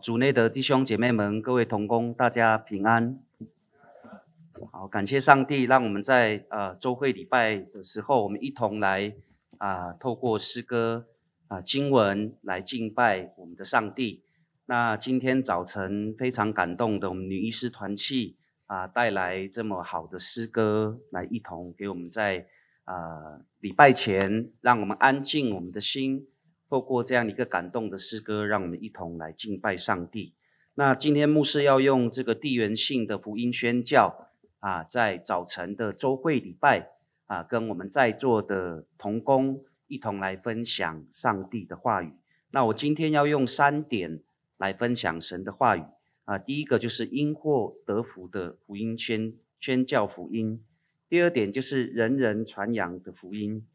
好，主内的弟兄姐妹们，各位同工，大家平安。好，感谢上帝，让我们在呃周会礼拜的时候，我们一同来啊、透过诗歌啊、经文来敬拜我们的上帝。那今天早晨非常感动的，我们女医师团契啊带来这么好的诗歌，来一同给我们在啊、呃、礼拜前，让我们安静我们的心。透过这样一个感动的诗歌，让我们一同来敬拜上帝。那今天牧师要用这个地缘性的福音宣教啊，在早晨的周会礼拜啊，跟我们在座的同工一同来分享上帝的话语。那我今天要用三点来分享神的话语啊，第一个就是因祸得福的福音宣宣教福音，第二点就是人人传扬的福音，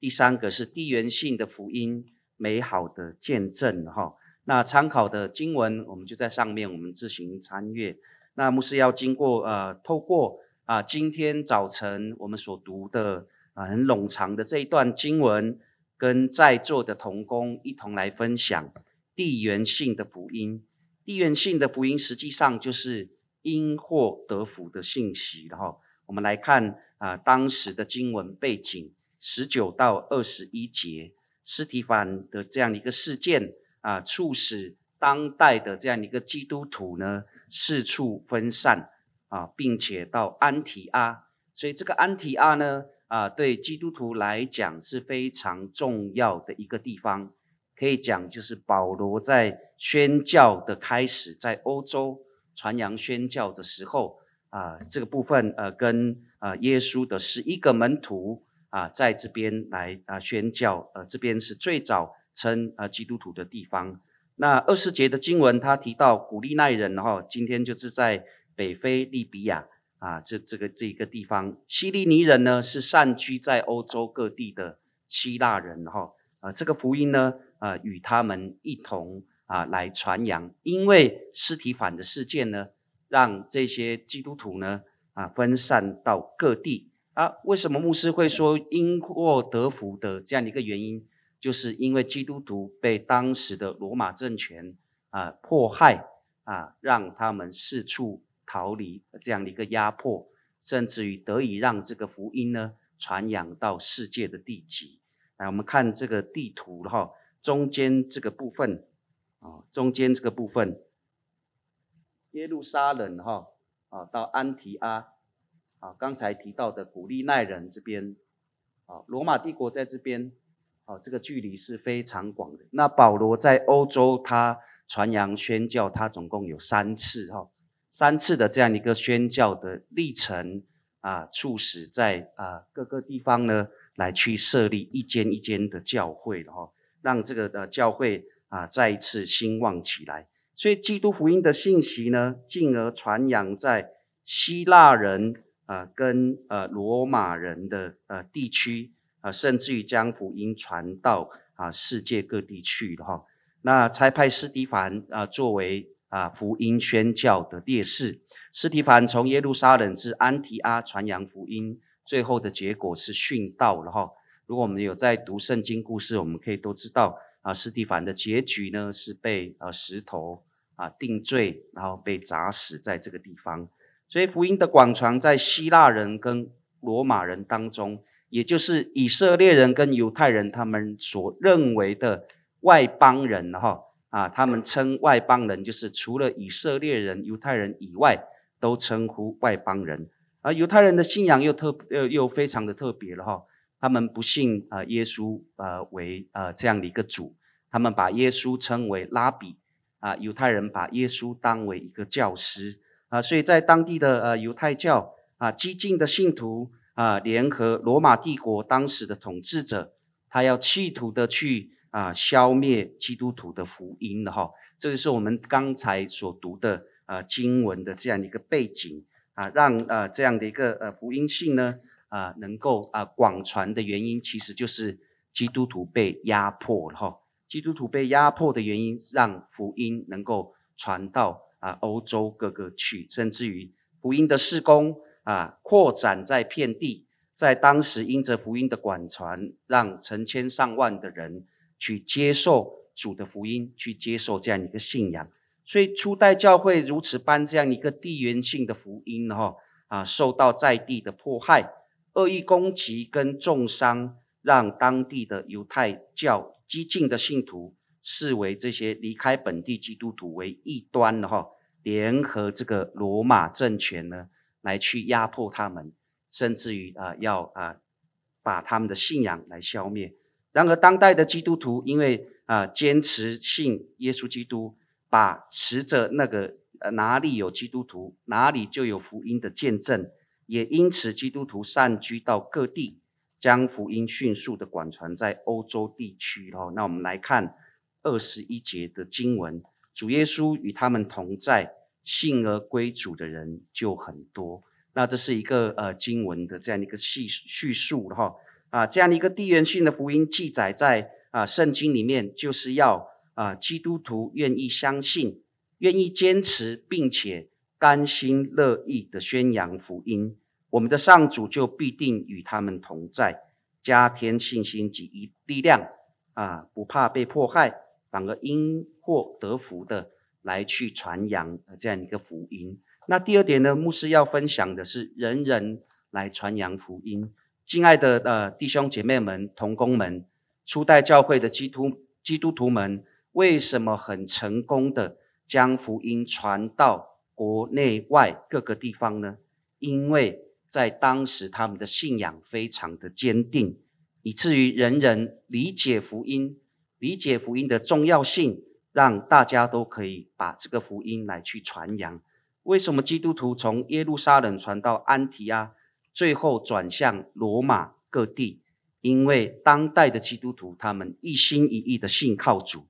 第三个是地缘性的福音。美好的见证哈，那参考的经文我们就在上面，我们自行参阅。那牧师要经过呃，透过啊，今天早晨我们所读的啊很冗长的这一段经文，跟在座的同工一同来分享地缘性的福音。地缘性的福音实际上就是因祸得福的信息。然后我们来看啊，当时的经文背景十九到二十一节。斯提凡的这样一个事件啊，促使当代的这样一个基督徒呢四处分散啊，并且到安提阿。所以这个安提阿呢啊，对基督徒来讲是非常重要的一个地方。可以讲就是保罗在宣教的开始，在欧洲传扬宣教的时候啊，这个部分呃跟啊耶稣的十一个门徒。啊，在这边来啊宣教，呃，这边是最早称啊基督徒的地方。那二十节的经文，他提到古利奈人哈，今天就是在北非利比亚啊，这这个这一个地方。希利尼人呢，是散居在欧洲各地的希腊人哈，啊，这个福音呢，啊，与他们一同啊来传扬，因为司提反的事件呢，让这些基督徒呢啊分散到各地。啊，为什么牧师会说因祸得福的这样一个原因，就是因为基督徒被当时的罗马政权啊迫害啊，让他们四处逃离这样的一个压迫，甚至于得以让这个福音呢传扬到世界的地极。来，我们看这个地图哈，中间这个部分啊，中间这个部分，耶路撒冷哈啊到安提阿。啊，刚才提到的古利奈人这边，啊，罗马帝国在这边，啊，这个距离是非常广的。那保罗在欧洲，他传扬宣教，他总共有三次，哈，三次的这样一个宣教的历程，啊，促使在啊各个地方呢，来去设立一间一间的教会，哈，让这个的教会啊再一次兴旺起来。所以基督福音的信息呢，进而传扬在希腊人。啊，跟呃罗马人的呃地区啊，甚至于将福音传到啊世界各地去的哈。那差派斯蒂凡啊作为啊福音宣教的烈士，斯蒂凡从耶路撒冷至安提阿传扬福音，最后的结果是殉道了哈。如果我们有在读圣经故事，我们可以都知道啊，斯蒂凡的结局呢是被呃石头啊定罪，然后被砸死在这个地方。所以福音的广传在希腊人跟罗马人当中，也就是以色列人跟犹太人他们所认为的外邦人哈啊，他们称外邦人就是除了以色列人、犹太人以外，都称呼外邦人。而犹太人的信仰又特又又非常的特别了哈，他们不信啊耶稣啊为啊这样的一个主，他们把耶稣称为拉比啊，犹太人把耶稣当为一个教师。啊，所以在当地的呃犹太教啊，激进的信徒啊，联合罗马帝国当时的统治者，他要企图的去啊消灭基督徒的福音的哈。这个是我们刚才所读的呃经文的这样一个背景啊，让呃这样的一个呃福音性呢啊能够啊广传的原因，其实就是基督徒被压迫了哈。基督徒被压迫的原因，让福音能够传到。啊，欧洲各个去，甚至于福音的事工啊，扩展在遍地，在当时因着福音的广传，让成千上万的人去接受主的福音，去接受这样一个信仰。所以初代教会如此般这样一个地缘性的福音哈啊，受到在地的迫害、恶意攻击跟重伤，让当地的犹太教激进的信徒视为这些离开本地基督徒为异端的哈，联合这个罗马政权呢来去压迫他们，甚至于啊要啊把他们的信仰来消灭。然而当代的基督徒因为啊坚持信耶稣基督。把持着那个呃哪里有基督徒，哪里就有福音的见证，也因此基督徒散居到各地，将福音迅速的广传在欧洲地区。哦，那我们来看二十一节的经文，主耶稣与他们同在，信而归主的人就很多。那这是一个呃经文的这样一个叙叙述哈啊，这样的一个地缘性的福音记载在啊圣经里面，就是要。啊，基督徒愿意相信，愿意坚持，并且甘心乐意的宣扬福音，我们的上主就必定与他们同在，加添信心及一力量。啊，不怕被迫害，反而因祸得福的来去传扬这样一个福音。那第二点呢，牧师要分享的是人人来传扬福音。敬爱的呃弟兄姐妹们、同工们，初代教会的基督基督徒们。为什么很成功的将福音传到国内外各个地方呢？因为在当时他们的信仰非常的坚定，以至于人人理解福音，理解福音的重要性，让大家都可以把这个福音来去传扬。为什么基督徒从耶路撒冷传到安提阿，最后转向罗马各地？因为当代的基督徒他们一心一意的信靠主。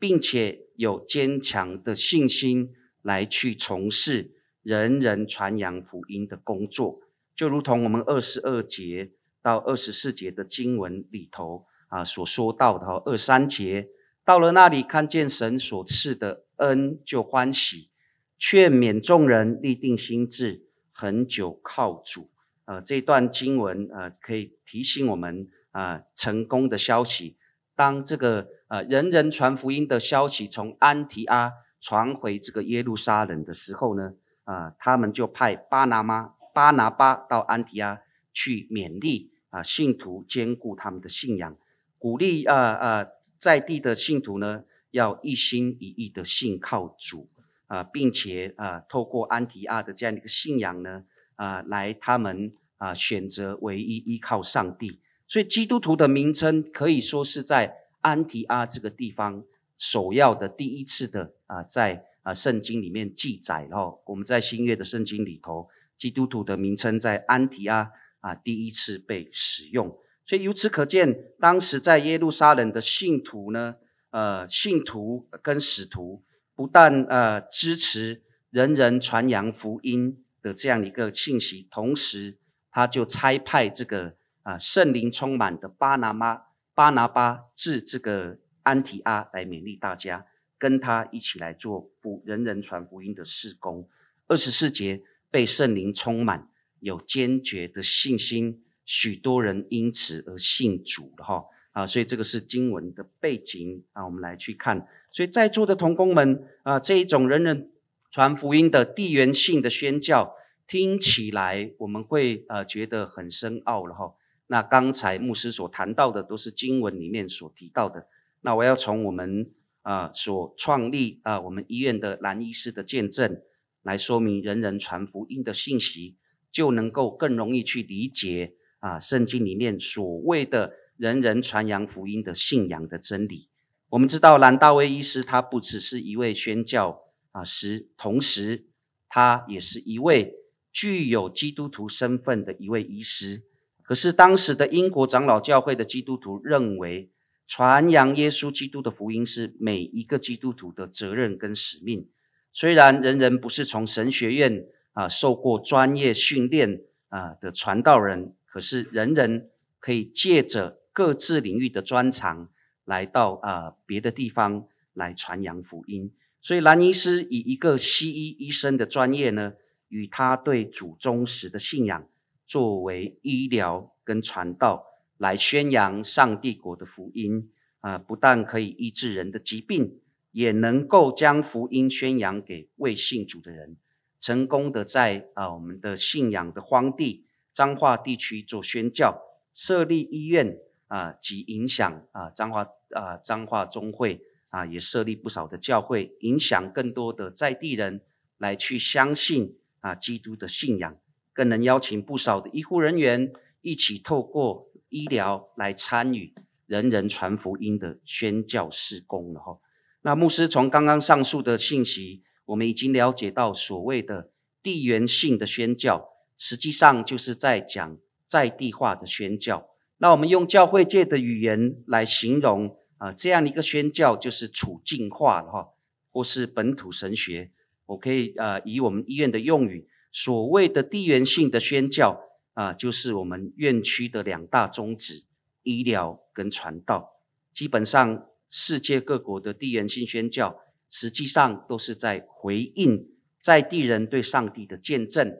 并且有坚强的信心来去从事人人传扬福音的工作，就如同我们二十二节到二十四节的经文里头啊所说到的哈，二三节到了那里看见神所赐的恩就欢喜，劝勉众人立定心志，恒久靠主。呃，这段经文呃可以提醒我们啊成功的消息，当这个。呃，人人传福音的消息从安提阿传回这个耶路撒冷的时候呢，啊，他们就派巴拿马、巴拿巴到安提阿去勉励啊信徒坚固他们的信仰，鼓励啊啊在地的信徒呢要一心一意的信靠主啊，并且啊透过安提阿的这样一个信仰呢啊来他们啊选择唯一依靠上帝，所以基督徒的名称可以说是在。安提阿这个地方首要的第一次的啊，在啊圣经里面记载，哦我们在新约的圣经里头，基督徒的名称在安提阿啊第一次被使用，所以由此可见，当时在耶路撒冷的信徒呢，呃，信徒跟使徒不但呃支持人人传扬福音的这样一个信息，同时他就差派这个啊圣灵充满的巴拿马。巴拿巴至这个安提阿来勉励大家，跟他一起来做福人人传福音的事工。二十四节被圣灵充满，有坚决的信心，许多人因此而信主了哈啊！所以这个是经文的背景啊，我们来去看。所以在座的同工们啊，这一种人人传福音的地缘性的宣教，听起来我们会呃觉得很深奥了哈。那刚才牧师所谈到的都是经文里面所提到的。那我要从我们啊、所创立啊、我们医院的男医师的见证来说明人人传福音的信息，就能够更容易去理解啊圣经里面所谓的人人传扬福音的信仰的真理。我们知道兰大卫医师他不只是一位宣教啊师，同时他也是一位具有基督徒身份的一位医师。可是当时的英国长老教会的基督徒认为，传扬耶稣基督的福音是每一个基督徒的责任跟使命。虽然人人不是从神学院啊受过专业训练啊的传道人，可是人人可以借着各自领域的专长，来到啊别的地方来传扬福音。所以兰尼斯以一个西医医生的专业呢，与他对主忠实的信仰。作为医疗跟传道来宣扬上帝国的福音啊，不但可以医治人的疾病，也能够将福音宣扬给未信主的人，成功的在啊我们的信仰的荒地彰化地区做宣教，设立医院啊及影响啊彰化啊彰化中会啊也设立不少的教会，影响更多的在地人来去相信啊基督的信仰，更能邀请不少的医护人员一起透过医疗来参与人人传福音的宣教事工了哈。那牧师从刚刚上述的信息，我们已经了解到，所谓的地缘性的宣教，实际上就是在讲在地化的宣教。那我们用教会界的语言来形容啊，这样一个宣教就是处境化的哈，或是本土神学。我可以啊，以我们医院的用语，所谓的地缘性的宣教啊，就是我们院区的两大宗旨：医疗跟传道。基本上。世界各国的地缘性宣教，实际上都是在回应在地人对上帝的见证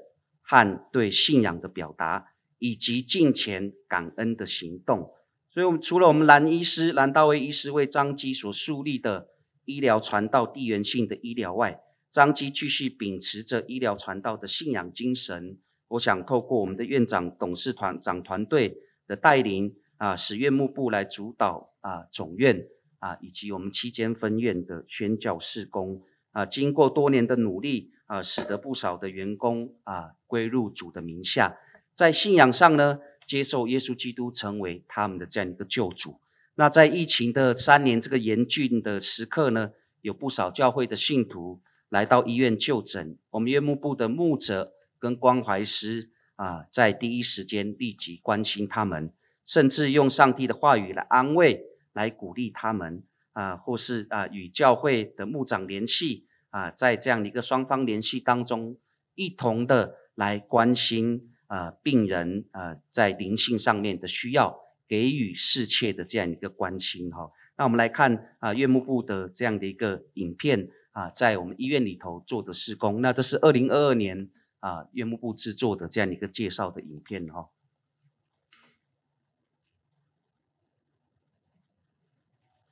和对信仰的表达，以及敬虔感恩的行动。所以，我们除了我们兰医师、兰大卫医师为张基所树立的医疗传道地缘性的医疗外，张基继续秉持着医疗传道的信仰精神。我想透过我们的院长、董事团长团队的带领啊，使院幕部来主导啊总院。啊，以及我们七间分院的宣教事工啊，经过多年的努力啊，使得不少的员工啊归入主的名下，在信仰上呢，接受耶稣基督成为他们的这样一个救主。那在疫情的三年这个严峻的时刻呢，有不少教会的信徒来到医院就诊，我们院牧部的牧者跟关怀师啊，在第一时间立即关心他们，甚至用上帝的话语来安慰。来鼓励他们啊，或是啊与教会的牧长联系啊，在这样一个双方联系当中，一同的来关心啊病人啊在灵性上面的需要，给予适切的这样一个关心哈。那我们来看啊院牧部的这样的一个影片啊，在我们医院里头做的施工，那这是二零二二年啊院牧部制作的这样一个介绍的影片哈。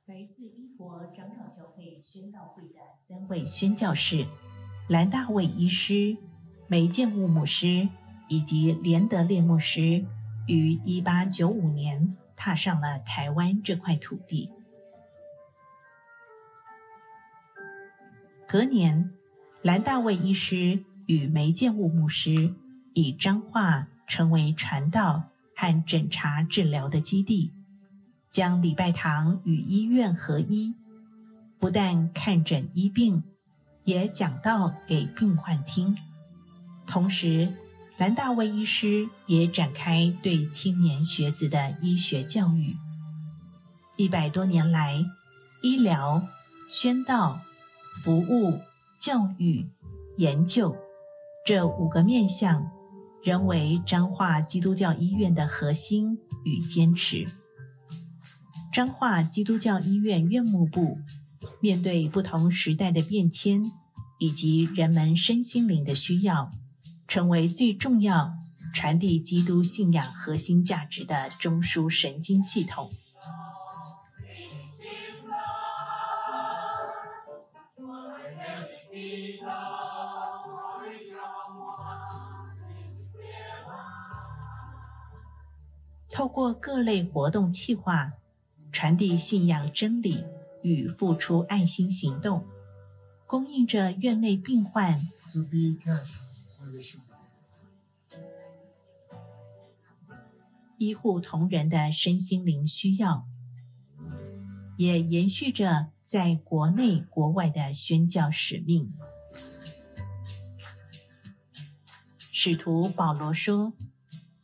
来自英国长老教会宣道会的三位宣教士，兰大卫医师、梅建务牧师以及连德烈牧师，于一八九五年踏上了台湾这块土地。隔年，兰大卫医师与梅建务牧师以彰化成为传道和诊查治疗的基地。将礼拜堂与医院合一，不但看诊医病，也讲道给病患听。同时，兰大卫医师也展开对青年学子的医学教育。一百多年来，医疗、宣道、服务、教育、研究这五个面向，仍为彰化基督教医院的核心与坚持。彰化基督教医院院牧部面对不同时代的变迁以及人们身心灵的需要，成为最重要传递基督信仰核心价值的中枢神经系统。透过各类活动企划。传递信仰真理与付出爱心行动，供应着院内病患、医护同仁的身心灵需要，也延续着在国内国外的宣教使命。使徒保罗说：“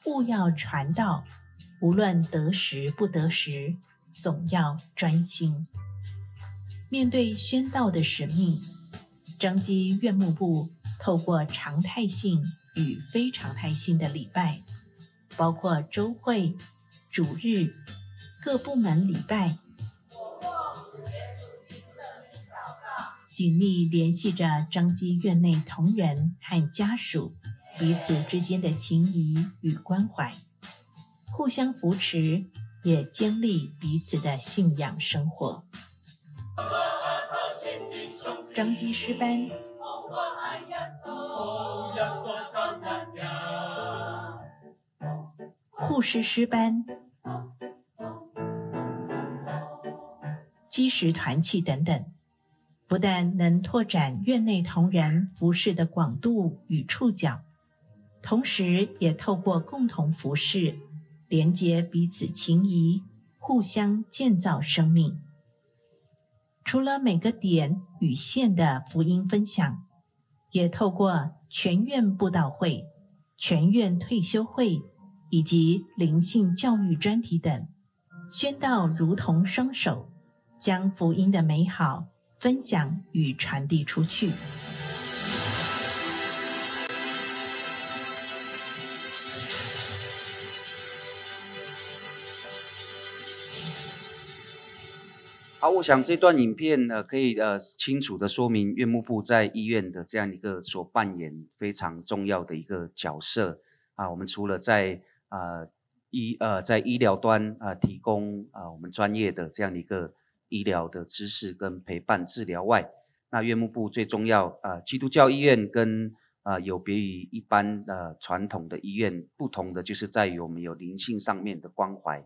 务要传道，无论得时不得时。”总要专心面对宣道的使命。张基院牧部透过常态性与非常态性的礼拜，包括周会、主日、各部门礼拜，紧密联系着张基院内同仁和家属彼此之间的情谊与关怀，互相扶持。也经历彼此的信仰生活。张基诗班。护士师班、基石团契等等，不但能拓展院内同仁服饰的广度与触角，同时也透过共同服饰，连结彼此情谊，互相建造生命。除了每个点与线的福音分享，也透过全院布道会、全院退休会以及灵性教育专题等，宣道如同双手，将福音的美好分享与传递出去。好，我想这段影片呢，可以呃清楚地说明院牧部在医院的这样一个所扮演非常重要的一个角色啊。我们除了在啊医呃在医疗端啊提供啊我们专业的这样一个医疗的知识跟陪伴治疗外，那院牧部最重要啊，基督教医院跟啊有别于一般的传统的医院不同的，就是在于我们有灵性上面的关怀。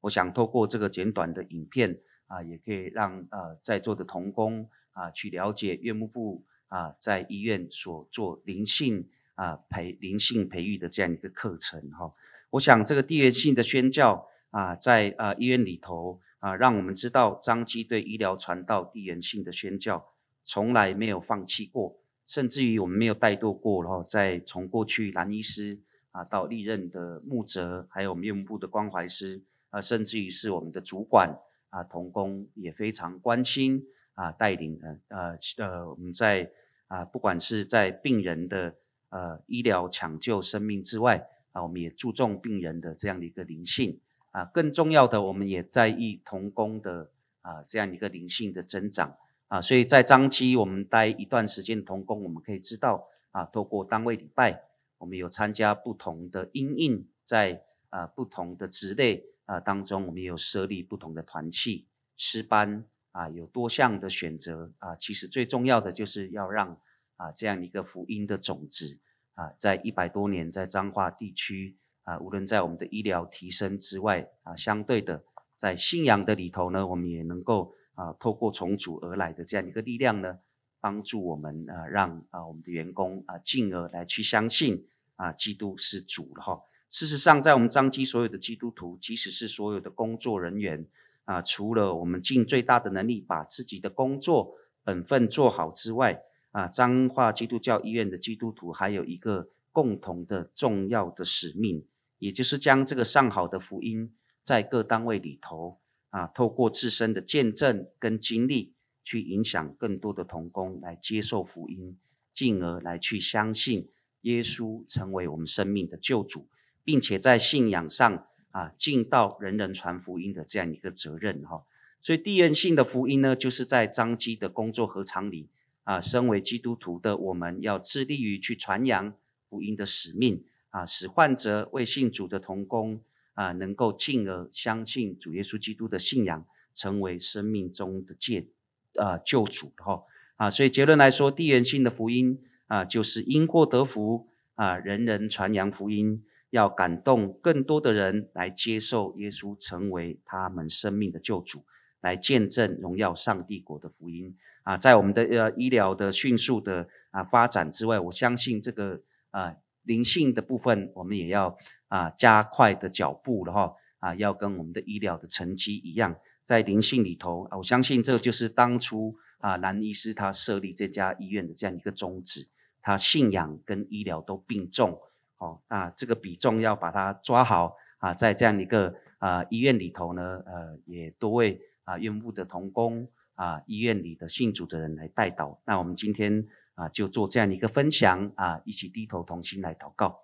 我想透过这个简短的影片。啊，也可以让呃在座的同工啊去了解院牧部啊在医院所做灵性啊培灵性培育的这样一个课程哈。我想这个地缘性的宣教啊，在啊医院里头啊，让我们知道彰基对医疗传道地缘性的宣教从来没有放弃过，甚至于我们没有怠惰过。然后在从过去蓝医师啊到历任的牧者，还有我们院牧部的关怀师啊，甚至于是我们的主管。啊，同工也非常关心啊，带领呃呃呃，我们在啊，不管是在病人的呃医疗抢救生命之外啊，我们也注重病人的这样的一个灵性啊，更重要的，我们也在意同工的啊这样一个灵性的增长啊，所以在张期我们待一段时间童工，我们可以知道啊，透过单位礼拜，我们有参加不同的因应，在啊不同的职类。啊，当中我们也有设立不同的团契、诗班啊，有多项的选择啊。其实最重要的就是要让啊这样一个福音的种子啊，在一百多年在彰化地区啊，无论在我们的医疗提升之外啊，相对的在信仰的里头呢，我们也能够啊，透过重组而来的这样一个力量呢，帮助我们啊，让啊我们的员工啊，进而来去相信啊，基督是主了哈。事实上，在我们彰基所有的基督徒，即使是所有的工作人员啊，除了我们尽最大的能力把自己的工作本分做好之外，啊，彰化基督教医院的基督徒还有一个共同的重要的使命，也就是将这个上好的福音在各单位里头啊，透过自身的见证跟经历，去影响更多的同工来接受福音，进而来去相信耶稣成为我们生命的救主。并且在信仰上啊，尽到人人传福音的这样一个责任哈。所以地缘性的福音呢，就是在彰基的工作禾场里啊，身为基督徒的我们要致力于去传扬福音的使命啊，使患者为信主的同工啊，能够进而相信主耶稣基督的信仰，成为生命中的借啊救主哈啊。所以结论来说，地缘性的福音啊，就是因祸得福啊，人人传扬福音。要感动更多的人来接受耶稣，成为他们生命的救主，来见证荣耀上帝国的福音啊！在我们的呃医疗的迅速的啊发展之外，我相信这个啊灵性的部分，我们也要啊加快的脚步了哈啊！要跟我们的医疗的成绩一样，在灵性里头啊，我相信这就是当初啊蓝医师他设立这家医院的这样一个宗旨，他信仰跟医疗都并重。哦，那这个比重要把它抓好啊，在这样一个啊医院里头呢，呃，也多位啊院牧的同工啊，医院里的信主的人来代祷。那我们今天啊就做这样一个分享啊，一起低头同心来祷告。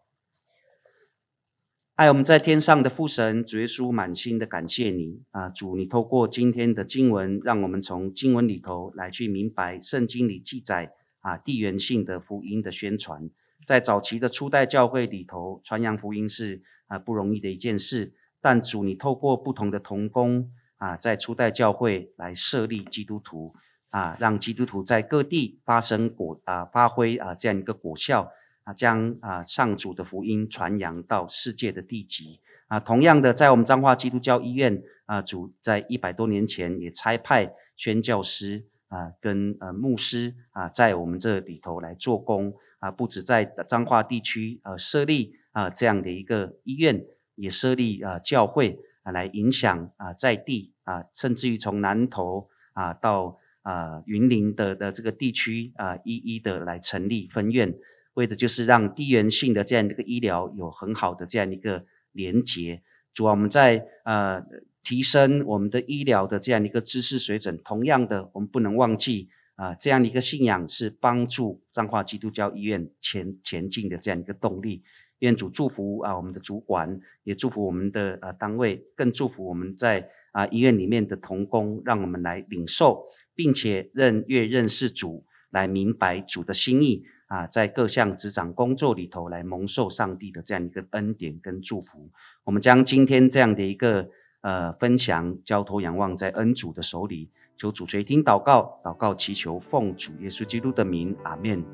爱我们在天上的父神，主耶稣满心的感谢你啊，主，你透过今天的经文，让我们从经文里头来去明白圣经里记载啊地缘性的福音的宣传。在早期的初代教会里头，传扬福音是啊不容易的一件事。但主，你透过不同的同工啊，在初代教会来设立基督徒啊，让基督徒在各地发生果啊，发挥啊这样一个果效啊，将啊上主的福音传扬到世界的地极啊。同样的，在我们彰化基督教医院啊，主在一百多年前也差派宣教师啊跟呃牧师啊，在我们这里头来做工啊，不止在彰化地区呃设立啊这样的一个医院，也设立啊教会啊，来影响啊在地啊，甚至于从南投啊到。啊，云林的的这个地区啊，一一的来成立分院，为的就是让地缘性的这样一个医疗有很好的这样一个连结。主要我们在呃提升我们的医疗的这样一个知识水准。同样的，我们不能忘记啊，这样的一个信仰是帮助彰化基督教医院前前进的这样一个动力。愿主祝福啊，我们的主管也祝福我们的呃单位，更祝福我们在啊医院里面的同工，让我们来领受。并且认越认识主，来明白主的心意啊，在各项职掌工作里头来蒙受上帝的这样一个恩典跟祝福。我们将今天这样的一个呃分享交托仰望在恩主的手里，求主垂听祷告，祷告祈求奉主耶稣基督的名，阿门。